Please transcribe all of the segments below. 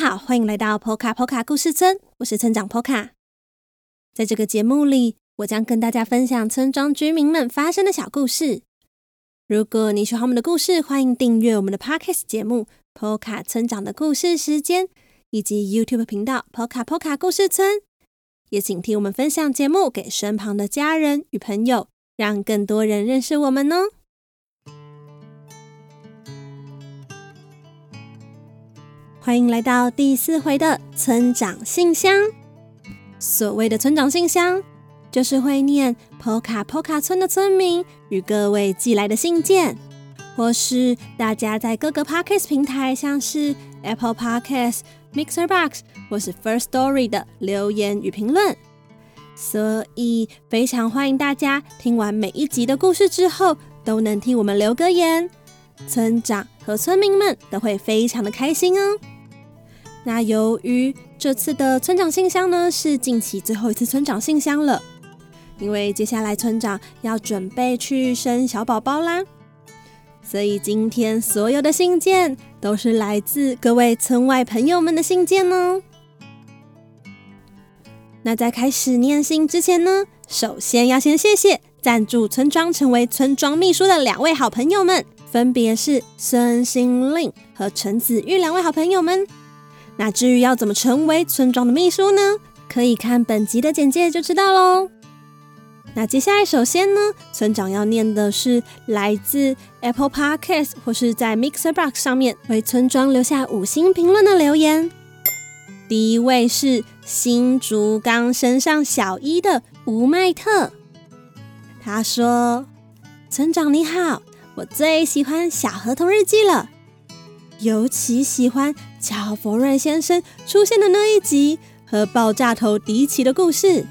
好，欢迎来到波卡波卡故事村，我是村长波卡。在这个节目里，我将跟大家分享村庄居民们发生的小故事。如果你喜欢我们的故事，欢迎订阅我们的 Podcast 节目《波卡村长的故事时间》，以及 YouTube 频道《波卡波卡故事村》。也请替我们分享节目给身旁的家人与朋友，让更多人认识我们哦。欢迎来到第四回的村长信箱。所谓的村长信箱，就是会念波卡波卡村的村民与各位寄来的信件，或是大家在各个 Podcast 平台，像是 Apple Podcast、Mixer Box 或是 First Story 的留言与评论。所以非常欢迎大家听完每一集的故事之后，都能替我们留个言，村长和村民们都会非常的开心哦。那由于这次的村长信箱呢，是近期最后一次村长信箱了，因为接下来村长要准备去生小宝宝啦，所以今天所有的信件都是来自各位村外朋友们的信件哦。那在开始念信之前呢，首先要先谢谢赞助村庄成为村庄秘书的两位好朋友们，分别是孙心令和陈子玉两位好朋友们。那至于要怎么成为村庄的秘书呢？可以看本集的简介就知道喽。那接下来，首先呢，村长要念的是来自 Apple Podcast 或是在 Mixer Box 上面为村庄留下五星评论的留言。第一位是新竹刚升上小一的吴麦特，他说：“村长你好，我最喜欢《小河童日记》了。”尤其喜欢乔佛瑞先生出现的那一集和爆炸头迪奇的故事。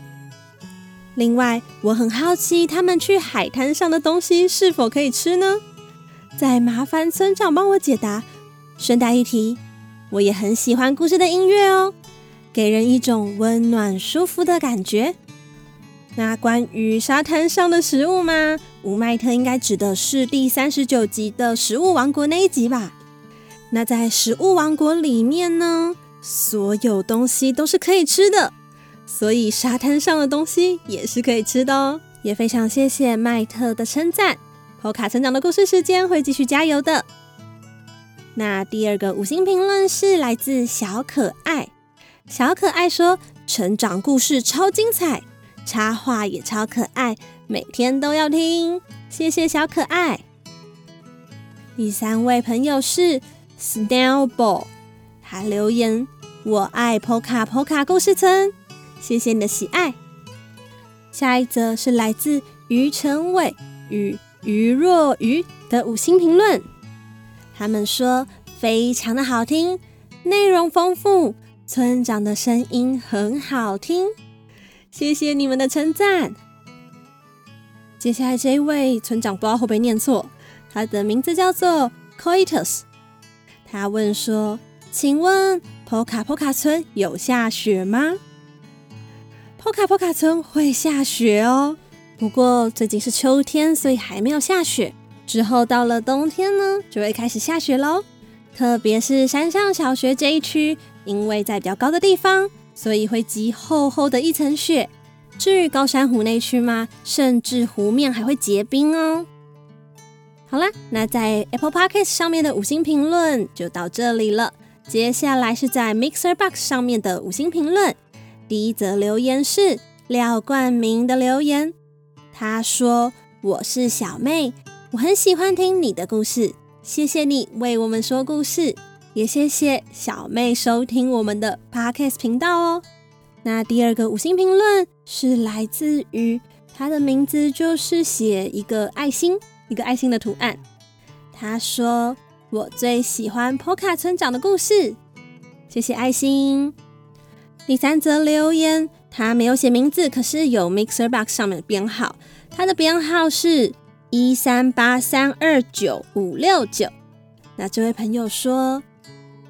另外，我很好奇他们去海滩上的东西是否可以吃呢？再麻烦村长帮我解答。顺带一提，我也很喜欢故事的音乐哦，给人一种温暖舒服的感觉。那关于沙滩上的食物吗？吴麦特应该指的是第三十九集的食物王国那一集吧？那在食物王国里面呢，所有东西都是可以吃的，所以沙滩上的东西也是可以吃的哦。也非常谢谢麦特的称赞，波卡成长的故事时间会继续加油的。那第二个五星评论是来自小可爱，小可爱说成长故事超精彩，插画也超可爱，每天都要听，谢谢小可爱。第三位朋友是。Snowball，他留言：“我爱波卡波卡故事村，谢谢你的喜爱。”下一则是来自于成伟与于若愚的五星评论，他们说非常的好听，内容丰富，村长的声音很好听，谢谢你们的称赞。接下来这一位村长不知道会不会念错，他的名字叫做 Coitus。他问说：“请问波卡波卡村有下雪吗？”波卡波卡村会下雪哦，不过最近是秋天，所以还没有下雪。之后到了冬天呢，就会开始下雪喽。特别是山上小学这一区，因为在比较高的地方，所以会积厚厚的一层雪。至于高山湖那区嘛，甚至湖面还会结冰哦。好啦，那在 Apple Podcast 上面的五星评论就到这里了。接下来是在 Mixer Box 上面的五星评论。第一则留言是廖冠明的留言，他说：“我是小妹，我很喜欢听你的故事，谢谢你为我们说故事，也谢谢小妹收听我们的 Podcast 频道哦。”那第二个五星评论是来自于他的名字就是写一个爱心。一个爱心的图案。他说：“我最喜欢波卡村长的故事。”谢谢爱心。第三则留言，他没有写名字，可是有 Mixer Box 上面的编号。他的编号是一三八三二九五六九。那这位朋友说：“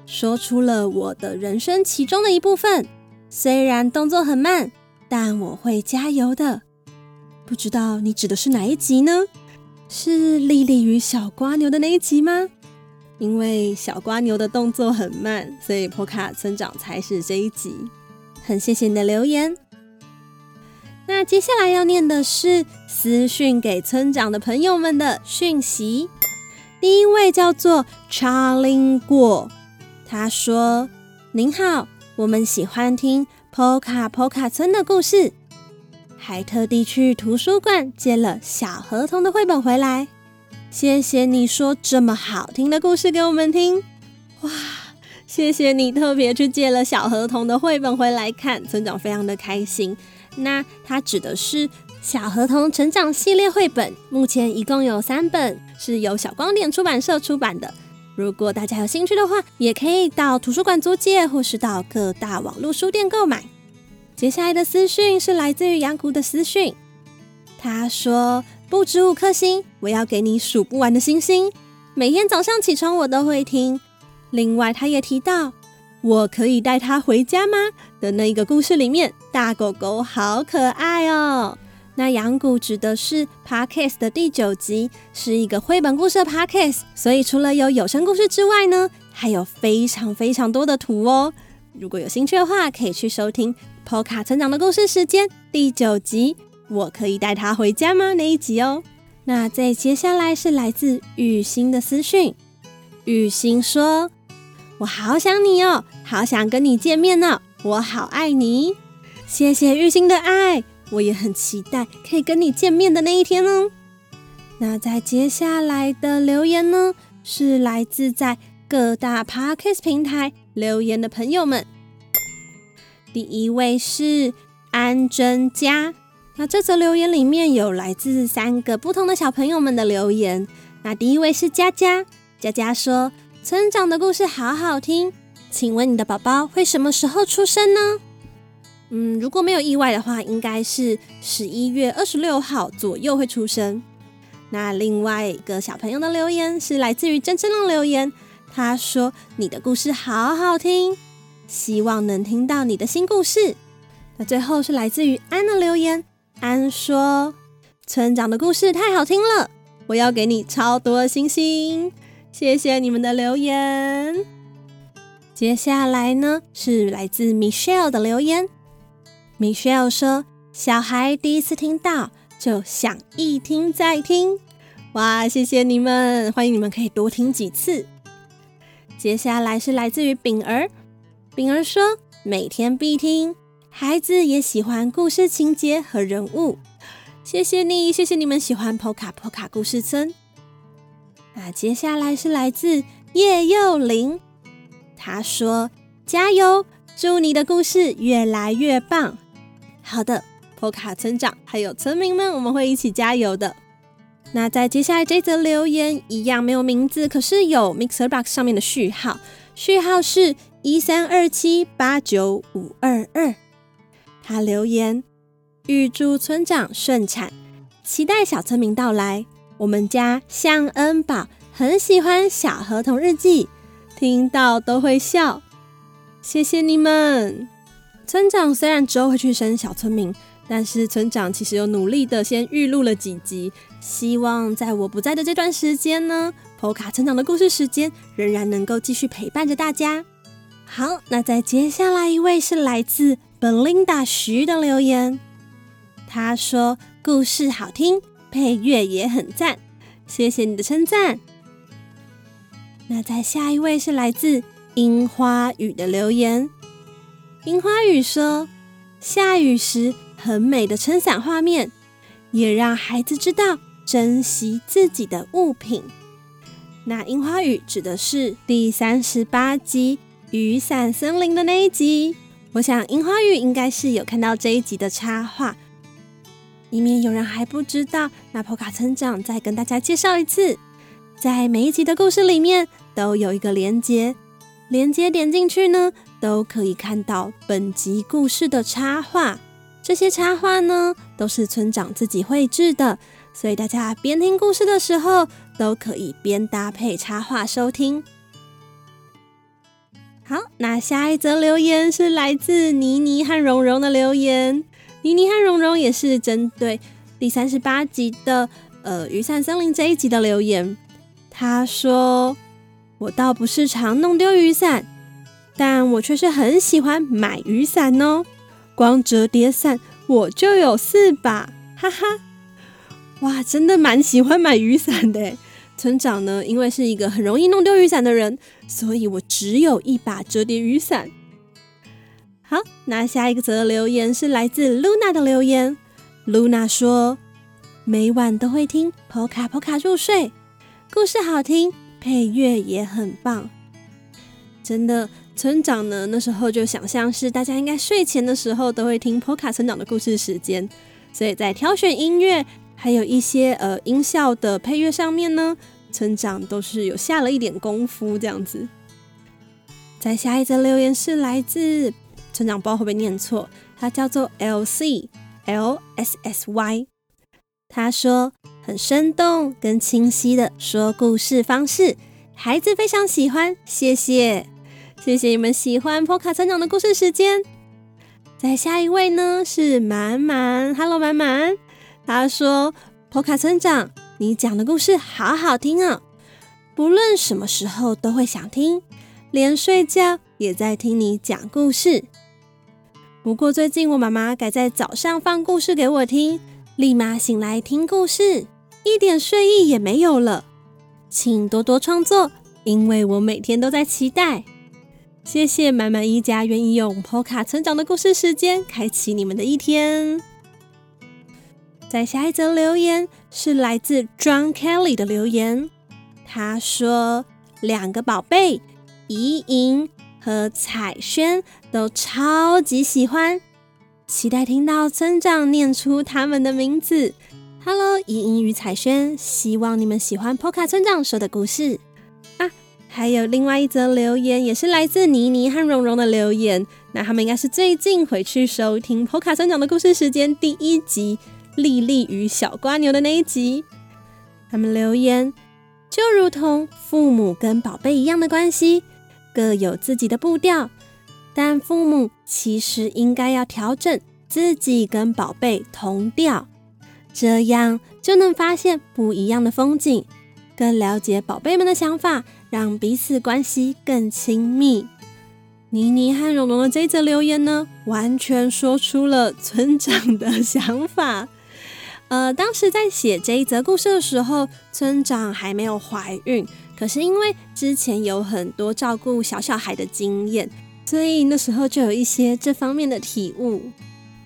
说出了我的人生其中的一部分，虽然动作很慢，但我会加油的。”不知道你指的是哪一集呢？是莉莉与小蜗牛的那一集吗？因为小蜗牛的动作很慢，所以波卡村长才是这一集。很谢谢你的留言。那接下来要念的是私讯给村长的朋友们的讯息。第一位叫做查林果，他说：“您好，我们喜欢听波卡波卡村的故事，还特地去图书馆借了小河童的绘本回来。”谢谢你说这么好听的故事给我们听，哇！谢谢你特别去借了小河童的绘本回来看，村长非常的开心。那它指的是小河童成长系列绘本，目前一共有三本，是由小光点出版社出版的。如果大家有兴趣的话，也可以到图书馆租借，或是到各大网络书店购买。接下来的私讯是来自于杨谷的私讯，他说。不止五颗星，我要给你数不完的星星。每天早上起床我都会听。另外，他也提到，我可以带他回家吗？的那一个故事里面，大狗狗好可爱哦。那羊谷指的是 Podcast 的第九集，是一个绘本故事的 Podcast，所以除了有有声故事之外呢，还有非常非常多的图哦。如果有兴趣的话，可以去收听 Poca 村长的故事时间第九集。我可以带他回家吗？那一集哦。那再接下来是来自雨欣的私讯。雨欣说：“我好想你哦，好想跟你见面呢，我好爱你。”谢谢雨欣的爱，我也很期待可以跟你见面的那一天哦。那在接下来的留言呢，是来自在各大 Podcast 平台留言的朋友们。第一位是安真佳。那这则留言里面有来自三个不同的小朋友们的留言。那第一位是佳佳，佳佳说：“村长的故事好好听，请问你的宝宝会什么时候出生呢？”嗯，如果没有意外的话，应该是十一月二十六号左右会出生。那另外一个小朋友的留言是来自于真真浪留言，他说：“你的故事好好听，希望能听到你的新故事。”那最后是来自于安的留言。安说：“村长的故事太好听了，我要给你超多星星，谢谢你们的留言。”接下来呢，是来自 Michelle 的留言。Michelle 说：“小孩第一次听到就想一听再听，哇，谢谢你们，欢迎你们可以多听几次。”接下来是来自于饼儿，炳儿说：“每天必听。”孩子也喜欢故事情节和人物，谢谢你，谢谢你们喜欢波卡波卡故事村。那接下来是来自叶幼玲，他说：“加油，祝你的故事越来越棒。”好的，波卡村长还有村民们，我们会一起加油的。那在接下来这则留言一样没有名字，可是有 MixerBox 上面的序号，序号是一三二七八九五二二。他留言：“预祝村长顺产，期待小村民到来。我们家向恩宝很喜欢小河童日记，听到都会笑。谢谢你们。村长虽然之后会去生小村民，但是村长其实有努力的先预录了几集，希望在我不在的这段时间呢，波卡成长的故事时间仍然能够继续陪伴着大家。好，那在接下来一位是来自。” Belinda 徐的留言，他说故事好听，配乐也很赞，谢谢你的称赞。那在下一位是来自樱花雨的留言，樱花雨说下雨时很美的撑伞画面，也让孩子知道珍惜自己的物品。那樱花雨指的是第三十八集雨伞森林的那一集。我想樱花雨应该是有看到这一集的插画，以免有人还不知道，那波卡村长再跟大家介绍一次，在每一集的故事里面都有一个连接，连接点进去呢，都可以看到本集故事的插画。这些插画呢，都是村长自己绘制的，所以大家边听故事的时候，都可以边搭配插画收听。好，那下一则留言是来自妮妮和蓉蓉的留言。妮妮和蓉蓉也是针对第三十八集的呃雨伞森林这一集的留言。他说：“我倒不是常弄丢雨伞，但我却是很喜欢买雨伞哦。光折叠伞我就有四把，哈哈！哇，真的蛮喜欢买雨伞的。村长呢，因为是一个很容易弄丢雨伞的人，所以我只有一把折叠雨伞。好，那下一个则留言是来自 Luna 的留言。Luna 说：“每晚都会听 Poka Poka 入睡，故事好听，配乐也很棒。”真的，村长呢，那时候就想象是大家应该睡前的时候都会听 Poka 村长的故事时间，所以在挑选音乐。还有一些呃音效的配乐上面呢，村长都是有下了一点功夫这样子。再下一则留言是来自村长，不知道会不会念错，他叫做 L C L S S Y。他说很生动跟清晰的说故事方式，孩子非常喜欢，谢谢，谢谢你们喜欢 Poka 村长的故事时间。再下一位呢是满满，Hello 满满。他说波卡村长，你讲的故事好好听啊，不论什么时候都会想听，连睡觉也在听你讲故事。不过最近我妈妈改在早上放故事给我听，立马醒来听故事，一点睡意也没有了。请多多创作，因为我每天都在期待。谢谢满满一家愿意用 Poca 村长的故事时间开启你们的一天。”在下一则留言是来自 John Kelly 的留言，他说：“两个宝贝怡莹和彩萱都超级喜欢，期待听到村长念出他们的名字。”Hello，怡莹与彩萱，希望你们喜欢 Poka 村长说的故事啊！还有另外一则留言也是来自妮妮和蓉蓉的留言，那他们应该是最近回去收听 Poka 村长的故事时间第一集。莉莉与小瓜牛的那一集，他们留言就如同父母跟宝贝一样的关系，各有自己的步调，但父母其实应该要调整自己跟宝贝同调，这样就能发现不一样的风景，更了解宝贝们的想法，让彼此关系更亲密。妮妮和蓉蓉的这则留言呢，完全说出了村长的想法。呃，当时在写这一则故事的时候，村长还没有怀孕，可是因为之前有很多照顾小小孩的经验，所以那时候就有一些这方面的体悟。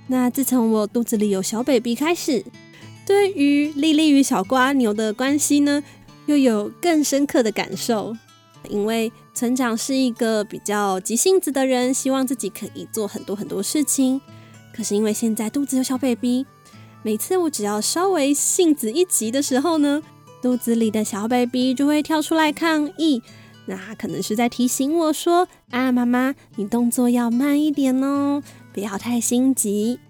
那自从我肚子里有小 baby 开始，对于莉莉与小瓜牛的关系呢，又有更深刻的感受。因为村长是一个比较急性子的人，希望自己可以做很多很多事情，可是因为现在肚子有小 baby。每次我只要稍微性子一急的时候呢，肚子里的小 baby 就会跳出来抗议，那可能是在提醒我说：“啊，妈妈，你动作要慢一点哦，不要太心急。”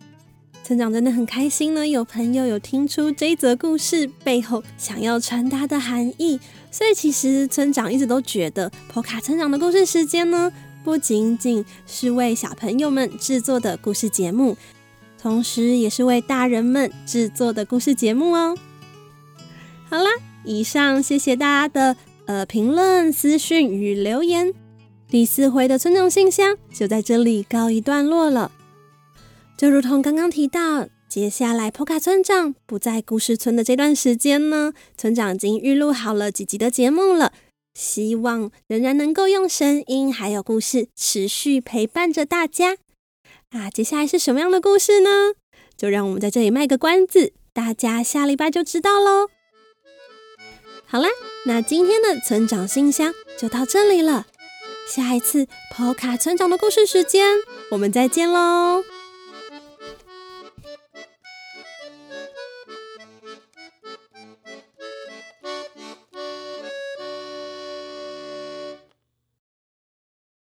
村长真的很开心呢，有朋友有听出这一则故事背后想要传达的含义，所以其实村长一直都觉得 Poca 村长的故事时间呢，不仅仅是为小朋友们制作的故事节目。同时，也是为大人们制作的故事节目哦。好啦，以上谢谢大家的呃评论、私讯与留言。第四回的村长信箱就在这里告一段落了。就如同刚刚提到，接下来 Poca 村长不在故事村的这段时间呢，村长已经预录好了几集的节目了，希望仍然能够用声音还有故事持续陪伴着大家。那，接下来是什么样的故事呢？就让我们在这里卖个关子，大家下礼拜就知道喽。好啦，那今天的村长信箱就到这里了。下一次 Poca 村长的故事时间，我们再见喽。